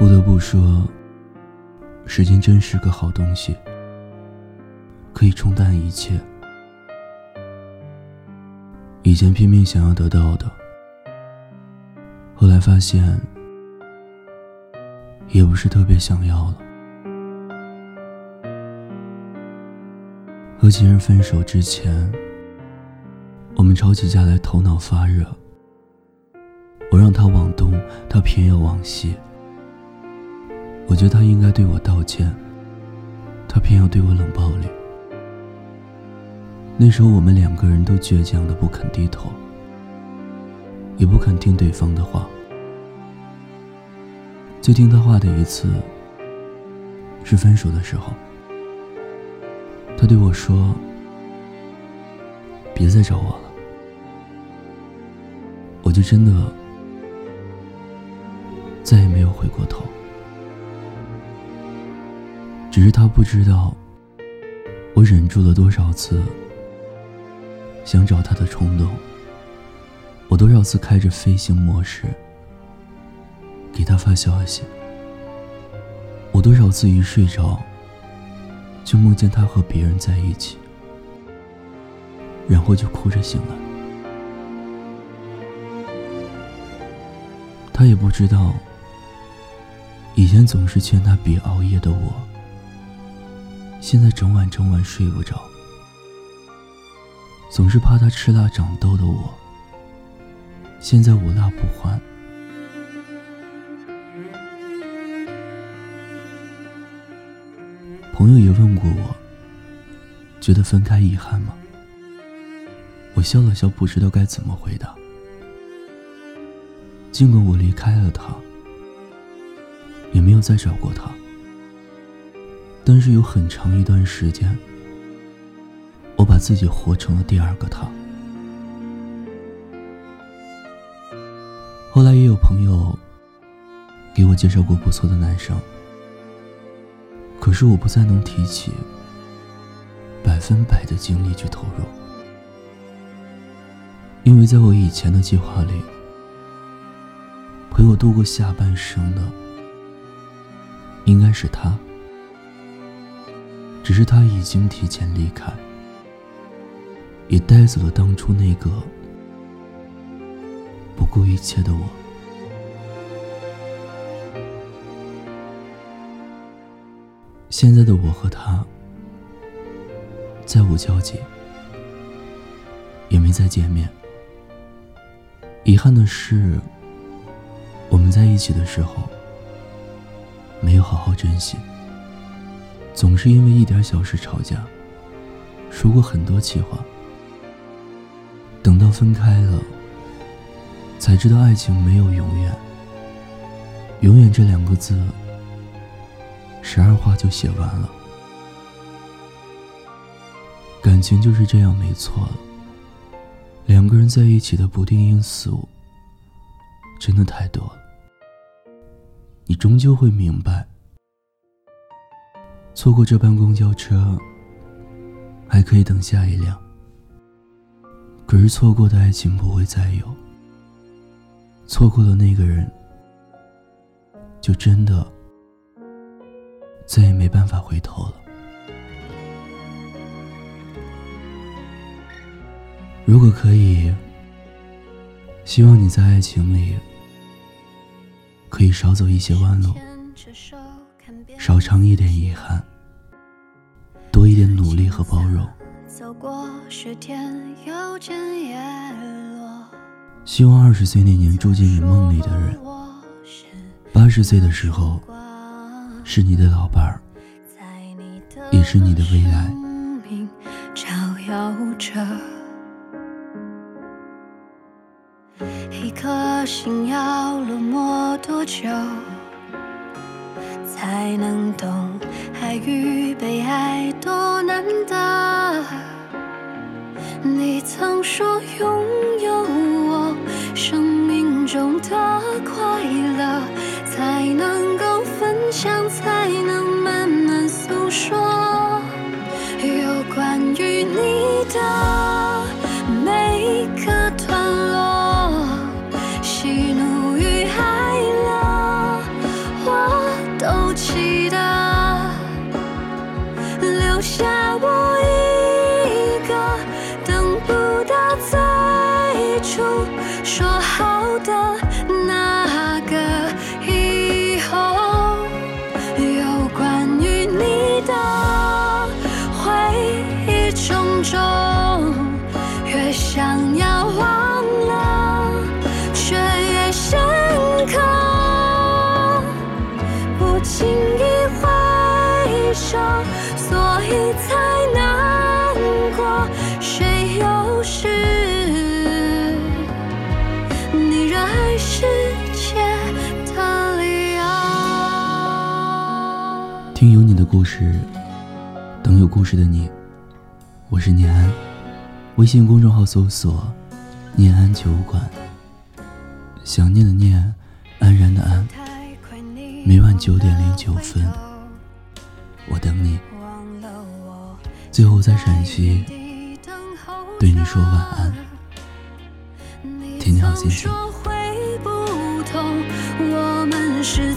不得不说，时间真是个好东西，可以冲淡一切。以前拼命想要得到的，后来发现也不是特别想要了。和情人分手之前，我们吵起架来头脑发热，我让他往东，他偏要往西。我觉得他应该对我道歉，他偏要对我冷暴力。那时候我们两个人都倔强的不肯低头，也不肯听对方的话。最听他话的一次，是分手的时候。他对我说：“别再找我了。”我就真的再也没有回过头。只是他不知道，我忍住了多少次想找他的冲动。我多少次开着飞行模式给他发消息。我多少次一睡着就梦见他和别人在一起，然后就哭着醒来。他也不知道，以前总是劝他别熬夜的我。现在整晚整晚睡不着，总是怕他吃辣长痘的我，现在无辣不欢。朋友也问过我，觉得分开遗憾吗？我笑了笑，不知道该怎么回答。尽管我离开了他，也没有再找过他。但是有很长一段时间，我把自己活成了第二个他。后来也有朋友给我介绍过不错的男生，可是我不再能提起百分百的精力去投入，因为在我以前的计划里，陪我度过下半生的应该是他。只是他已经提前离开，也带走了当初那个不顾一切的我。现在的我和他再无交集，也没再见面。遗憾的是，我们在一起的时候没有好好珍惜。总是因为一点小事吵架，说过很多气话。等到分开了，才知道爱情没有永远。永远这两个字，十二话就写完了。感情就是这样，没错了。两个人在一起的不定因素，真的太多了。你终究会明白。错过这班公交车，还可以等下一辆。可是错过的爱情不会再有，错过了那个人，就真的再也没办法回头了。如果可以，希望你在爱情里可以少走一些弯路，少尝一点遗憾。多一点努力和包容。希望二十岁那年住进你梦里的人，八十岁的时候是你的老伴儿，也是你的未来。一颗心要落寞多久？才能懂曾说永所以才难过谁又是你热爱世界的理由？听有你的故事等有故事的你。我是念安。微信公众号搜索念安酒馆。想念的念安然的安。每晚九点零九分。我等你。最后在陕西对你说晚安，天你好心情。说不同我们是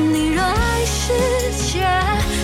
你热爱世界。